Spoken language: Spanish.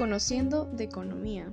Conociendo de Economía.